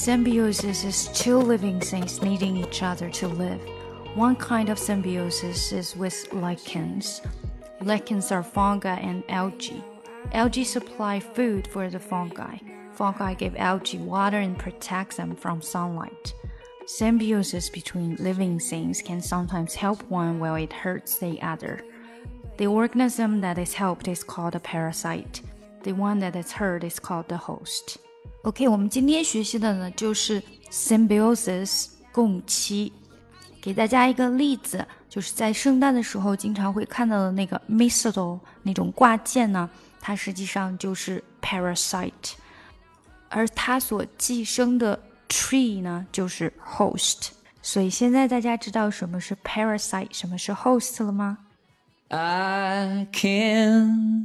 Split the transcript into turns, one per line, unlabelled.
Symbiosis is two living things needing each other to live. One kind of symbiosis is with lichens. Lichens are fungi and algae. Algae supply food for the fungi. Fungi give algae water and protect them from sunlight. Symbiosis between living things can sometimes help one while it hurts the other. The organism that is helped is called a parasite. The one that is hurt is called the host. OK，我们今天学习的呢就是 symbiosis 共期。给大家一个例子，就是在圣诞的时候经常会看到的那个 mistletoe 那种挂件呢，它实际上就是 parasite，而它所寄生的 tree 呢就是 host。所以现在大家知道什么是 parasite，什么是 host 了吗？I can？